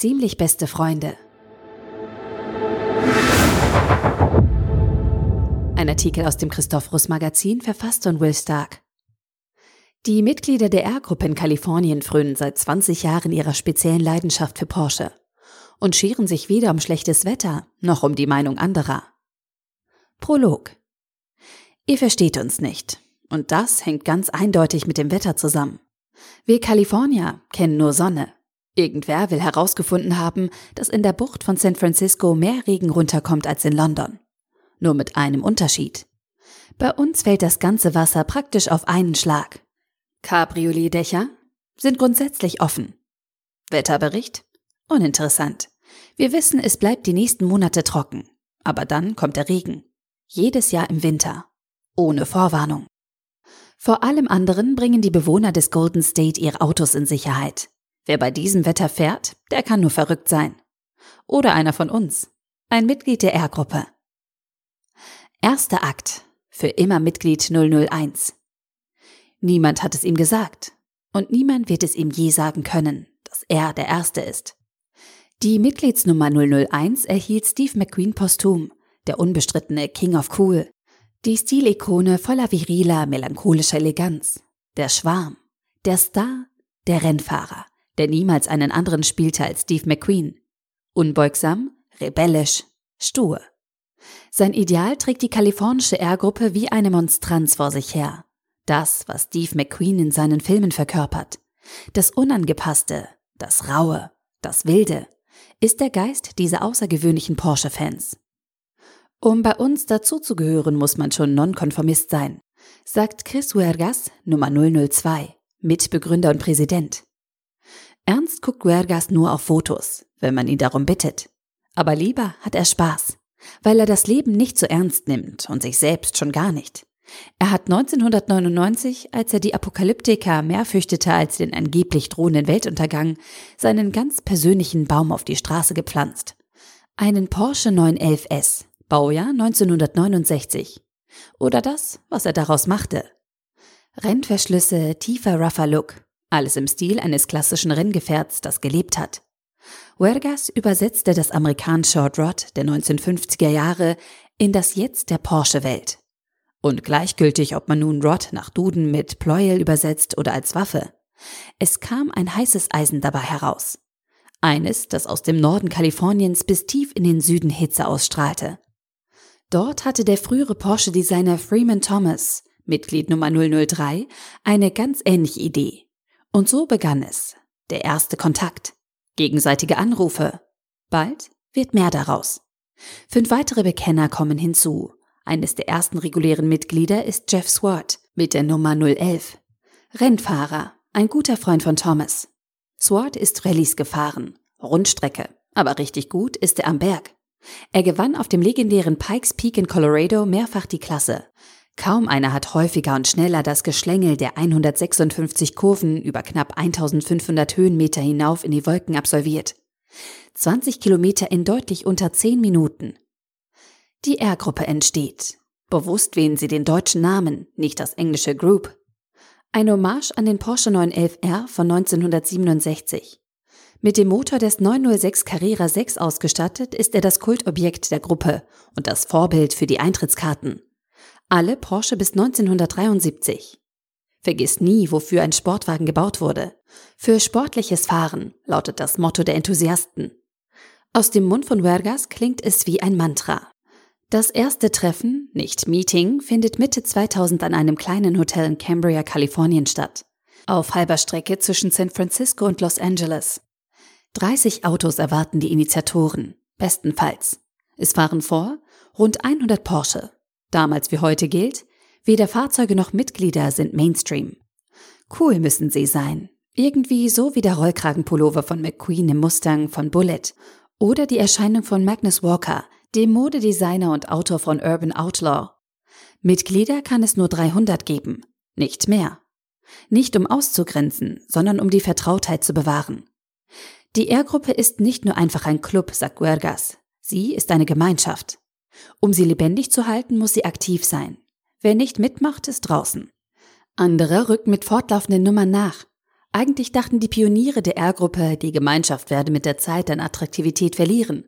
Ziemlich beste Freunde. Ein Artikel aus dem Christophorus Magazin, verfasst von Will Stark. Die Mitglieder der R-Gruppe in Kalifornien frönen seit 20 Jahren ihrer speziellen Leidenschaft für Porsche und scheren sich weder um schlechtes Wetter noch um die Meinung anderer. Prolog. Ihr versteht uns nicht. Und das hängt ganz eindeutig mit dem Wetter zusammen. Wir Kalifornier kennen nur Sonne. Irgendwer will herausgefunden haben, dass in der Bucht von San Francisco mehr Regen runterkommt als in London. Nur mit einem Unterschied. Bei uns fällt das ganze Wasser praktisch auf einen Schlag. Cabriolet-Dächer sind grundsätzlich offen. Wetterbericht? Uninteressant. Wir wissen, es bleibt die nächsten Monate trocken. Aber dann kommt der Regen. Jedes Jahr im Winter. Ohne Vorwarnung. Vor allem anderen bringen die Bewohner des Golden State ihre Autos in Sicherheit. Wer bei diesem Wetter fährt, der kann nur verrückt sein. Oder einer von uns. Ein Mitglied der R-Gruppe. Erster Akt. Für immer Mitglied 001. Niemand hat es ihm gesagt. Und niemand wird es ihm je sagen können, dass er der Erste ist. Die Mitgliedsnummer 001 erhielt Steve McQueen posthum, der unbestrittene King of Cool, die Stilikone voller viriler, melancholischer Eleganz, der Schwarm, der Star, der Rennfahrer, der niemals einen anderen spielte als Steve McQueen. Unbeugsam, rebellisch, stur. Sein Ideal trägt die kalifornische R-Gruppe wie eine Monstranz vor sich her. Das, was Steve McQueen in seinen Filmen verkörpert. Das Unangepasste, das Raue, das Wilde, ist der Geist dieser außergewöhnlichen Porsche-Fans. Um bei uns dazuzugehören, muss man schon Nonkonformist sein, sagt Chris Huergas, Nummer 002, Mitbegründer und Präsident. Ernst guckt Huergas nur auf Fotos, wenn man ihn darum bittet. Aber lieber hat er Spaß, weil er das Leben nicht so ernst nimmt und sich selbst schon gar nicht. Er hat 1999, als er die Apokalyptiker mehr fürchtete als den angeblich drohenden Weltuntergang, seinen ganz persönlichen Baum auf die Straße gepflanzt. Einen Porsche 911S, Baujahr 1969. Oder das, was er daraus machte. Rennverschlüsse, tiefer rougher Look, alles im Stil eines klassischen Renngefährts, das gelebt hat. Huergas übersetzte das amerikanische Short Rod der 1950er Jahre in das Jetzt der Porsche-Welt. Und gleichgültig, ob man nun Rod nach Duden mit Pleuel übersetzt oder als Waffe. Es kam ein heißes Eisen dabei heraus. Eines, das aus dem Norden Kaliforniens bis tief in den Süden Hitze ausstrahlte. Dort hatte der frühere Porsche-Designer Freeman Thomas, Mitglied Nummer 003, eine ganz ähnliche Idee. Und so begann es. Der erste Kontakt. Gegenseitige Anrufe. Bald wird mehr daraus. Fünf weitere Bekenner kommen hinzu. Eines der ersten regulären Mitglieder ist Jeff Swart mit der Nummer 011. Rennfahrer, ein guter Freund von Thomas. Swart ist Rallyes gefahren, Rundstrecke, aber richtig gut ist er am Berg. Er gewann auf dem legendären Pikes Peak in Colorado mehrfach die Klasse. Kaum einer hat häufiger und schneller das Geschlängel der 156 Kurven über knapp 1500 Höhenmeter hinauf in die Wolken absolviert. 20 Kilometer in deutlich unter 10 Minuten. Die R-Gruppe entsteht. Bewusst wählen sie den deutschen Namen, nicht das englische Group. Ein Hommage an den Porsche 911R von 1967. Mit dem Motor des 906 Carrera 6 ausgestattet ist er das Kultobjekt der Gruppe und das Vorbild für die Eintrittskarten. Alle Porsche bis 1973. Vergiss nie, wofür ein Sportwagen gebaut wurde. Für sportliches Fahren lautet das Motto der Enthusiasten. Aus dem Mund von Vergas klingt es wie ein Mantra. Das erste Treffen, nicht Meeting, findet Mitte 2000 an einem kleinen Hotel in Cambria, Kalifornien statt. Auf halber Strecke zwischen San Francisco und Los Angeles. 30 Autos erwarten die Initiatoren, bestenfalls. Es fahren vor rund 100 Porsche. Damals wie heute gilt, weder Fahrzeuge noch Mitglieder sind Mainstream. Cool müssen sie sein. Irgendwie so wie der Rollkragenpullover von McQueen im Mustang von Bullet oder die Erscheinung von Magnus Walker – dem Modedesigner und Autor von Urban Outlaw. Mitglieder kann es nur 300 geben, nicht mehr. Nicht um auszugrenzen, sondern um die Vertrautheit zu bewahren. Die R-Gruppe ist nicht nur einfach ein Club, sagt Guergas. Sie ist eine Gemeinschaft. Um sie lebendig zu halten, muss sie aktiv sein. Wer nicht mitmacht, ist draußen. Andere rücken mit fortlaufenden Nummern nach. Eigentlich dachten die Pioniere der R-Gruppe, die Gemeinschaft werde mit der Zeit an Attraktivität verlieren.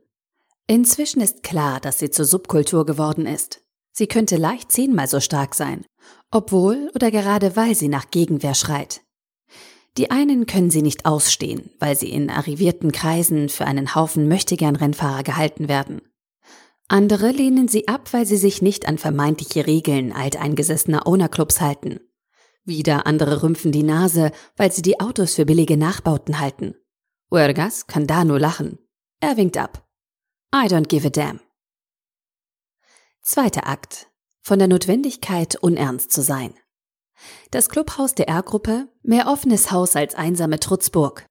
Inzwischen ist klar, dass sie zur Subkultur geworden ist. Sie könnte leicht zehnmal so stark sein, obwohl oder gerade weil sie nach Gegenwehr schreit. Die einen können sie nicht ausstehen, weil sie in arrivierten Kreisen für einen Haufen Möchtegern-Rennfahrer gehalten werden. Andere lehnen sie ab, weil sie sich nicht an vermeintliche Regeln alteingesessener Ownerclubs halten. Wieder andere rümpfen die Nase, weil sie die Autos für billige Nachbauten halten. Uergas kann da nur lachen. Er winkt ab. I don't give a damn. Zweiter Akt. Von der Notwendigkeit, unernst zu sein. Das Clubhaus der R-Gruppe, mehr offenes Haus als einsame Trutzburg.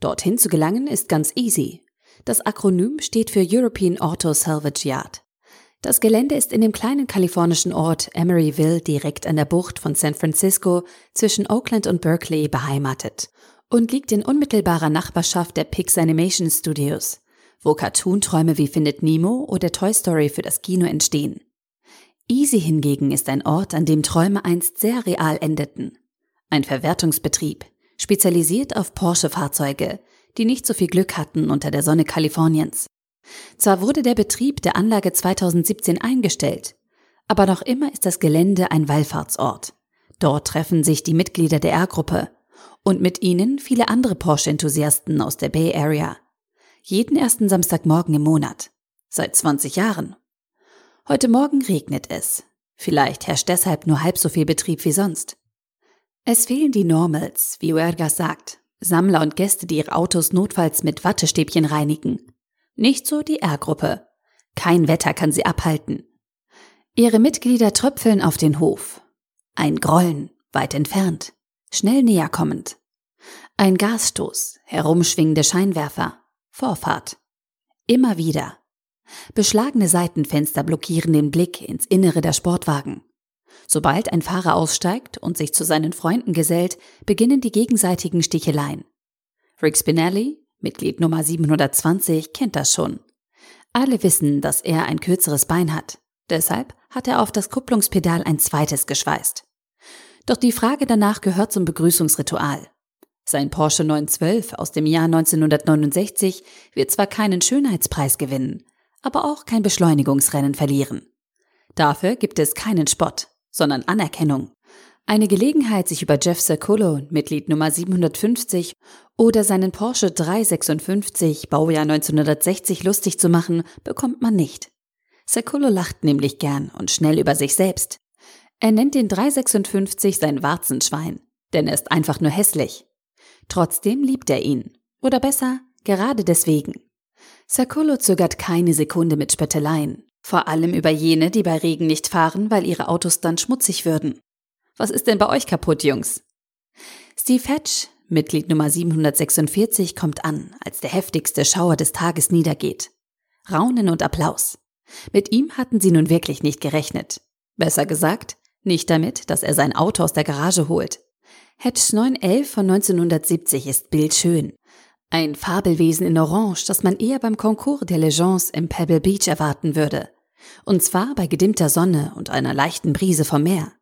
Dorthin zu gelangen ist ganz easy. Das Akronym steht für European Auto Salvage Yard. Das Gelände ist in dem kleinen kalifornischen Ort Emeryville direkt an der Bucht von San Francisco zwischen Oakland und Berkeley beheimatet und liegt in unmittelbarer Nachbarschaft der Pix Animation Studios, wo Cartoon-Träume wie Findet Nemo oder Toy Story für das Kino entstehen. Easy hingegen ist ein Ort, an dem Träume einst sehr real endeten. Ein Verwertungsbetrieb, spezialisiert auf Porsche-Fahrzeuge, die nicht so viel Glück hatten unter der Sonne Kaliforniens. Zwar wurde der Betrieb der Anlage 2017 eingestellt, aber noch immer ist das Gelände ein Wallfahrtsort. Dort treffen sich die Mitglieder der R-Gruppe und mit ihnen viele andere Porsche-Enthusiasten aus der Bay Area. Jeden ersten Samstagmorgen im Monat. Seit 20 Jahren. Heute Morgen regnet es. Vielleicht herrscht deshalb nur halb so viel Betrieb wie sonst. Es fehlen die Normals, wie Huergas sagt, Sammler und Gäste, die ihre Autos notfalls mit Wattestäbchen reinigen. Nicht so die R-Gruppe. Kein Wetter kann sie abhalten. Ihre Mitglieder tröpfeln auf den Hof. Ein Grollen, weit entfernt, schnell näher kommend. Ein Gasstoß, herumschwingende Scheinwerfer, Vorfahrt. Immer wieder. Beschlagene Seitenfenster blockieren den Blick ins Innere der Sportwagen. Sobald ein Fahrer aussteigt und sich zu seinen Freunden gesellt, beginnen die gegenseitigen Sticheleien. Rick Spinelli, Mitglied Nummer 720, kennt das schon. Alle wissen, dass er ein kürzeres Bein hat. Deshalb hat er auf das Kupplungspedal ein zweites geschweißt. Doch die Frage danach gehört zum Begrüßungsritual. Sein Porsche 912 aus dem Jahr 1969 wird zwar keinen Schönheitspreis gewinnen, aber auch kein Beschleunigungsrennen verlieren. Dafür gibt es keinen Spott, sondern Anerkennung. Eine Gelegenheit, sich über Jeff Circolo, Mitglied Nummer 750, oder seinen Porsche 356, Baujahr 1960, lustig zu machen, bekommt man nicht. Circolo lacht nämlich gern und schnell über sich selbst. Er nennt den 356 sein Warzenschwein, denn er ist einfach nur hässlich. Trotzdem liebt er ihn. Oder besser, gerade deswegen. Sakolo zögert keine Sekunde mit Spötteleien. Vor allem über jene, die bei Regen nicht fahren, weil ihre Autos dann schmutzig würden. Was ist denn bei euch kaputt, Jungs? Steve Hatch, Mitglied Nummer 746, kommt an, als der heftigste Schauer des Tages niedergeht. Raunen und Applaus. Mit ihm hatten sie nun wirklich nicht gerechnet. Besser gesagt, nicht damit, dass er sein Auto aus der Garage holt. Hatch 911 von 1970 ist bildschön. Ein Fabelwesen in Orange, das man eher beim Concours der Legends im Pebble Beach erwarten würde. Und zwar bei gedimmter Sonne und einer leichten Brise vom Meer.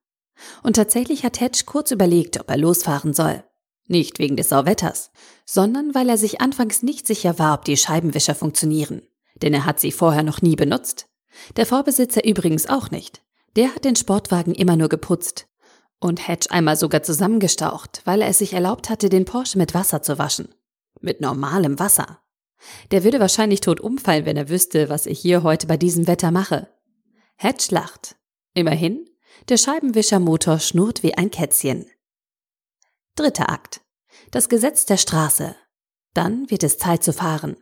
Und tatsächlich hat Hedge kurz überlegt, ob er losfahren soll. Nicht wegen des Sauwetters, sondern weil er sich anfangs nicht sicher war, ob die Scheibenwischer funktionieren. Denn er hat sie vorher noch nie benutzt. Der Vorbesitzer übrigens auch nicht. Der hat den Sportwagen immer nur geputzt. Und Hedge einmal sogar zusammengestaucht, weil er es sich erlaubt hatte, den Porsche mit Wasser zu waschen. Mit normalem Wasser. Der würde wahrscheinlich tot umfallen, wenn er wüsste, was ich hier heute bei diesem Wetter mache. Hedge lacht. Immerhin, der Scheibenwischermotor schnurrt wie ein Kätzchen. Dritter Akt. Das Gesetz der Straße. Dann wird es Zeit zu fahren.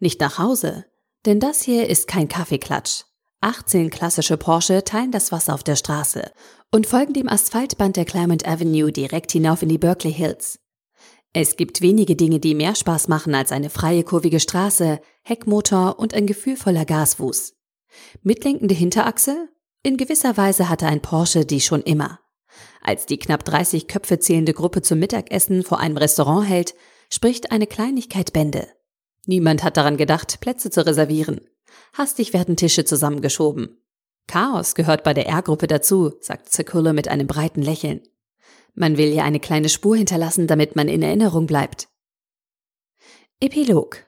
Nicht nach Hause, denn das hier ist kein Kaffeeklatsch. 18 klassische Porsche teilen das Wasser auf der Straße und folgen dem Asphaltband der Claremont Avenue direkt hinauf in die Berkeley Hills. Es gibt wenige Dinge, die mehr Spaß machen als eine freie kurvige Straße, Heckmotor und ein gefühlvoller Gasfuß. Mitlenkende Hinterachse? In gewisser Weise hatte ein Porsche die schon immer. Als die knapp 30 Köpfe zählende Gruppe zum Mittagessen vor einem Restaurant hält, spricht eine Kleinigkeit Bände. Niemand hat daran gedacht, Plätze zu reservieren. Hastig werden Tische zusammengeschoben. Chaos gehört bei der R-Gruppe dazu, sagt Circular mit einem breiten Lächeln. Man will ja eine kleine Spur hinterlassen, damit man in Erinnerung bleibt. Epilog.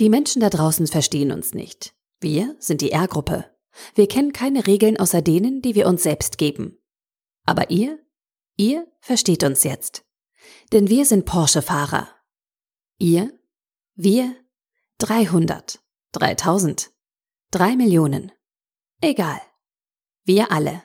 Die Menschen da draußen verstehen uns nicht. Wir sind die R-Gruppe. Wir kennen keine Regeln außer denen, die wir uns selbst geben. Aber ihr? Ihr versteht uns jetzt. Denn wir sind Porsche-Fahrer. Ihr? Wir? 300. 3000. 3 Millionen. Egal. Wir alle.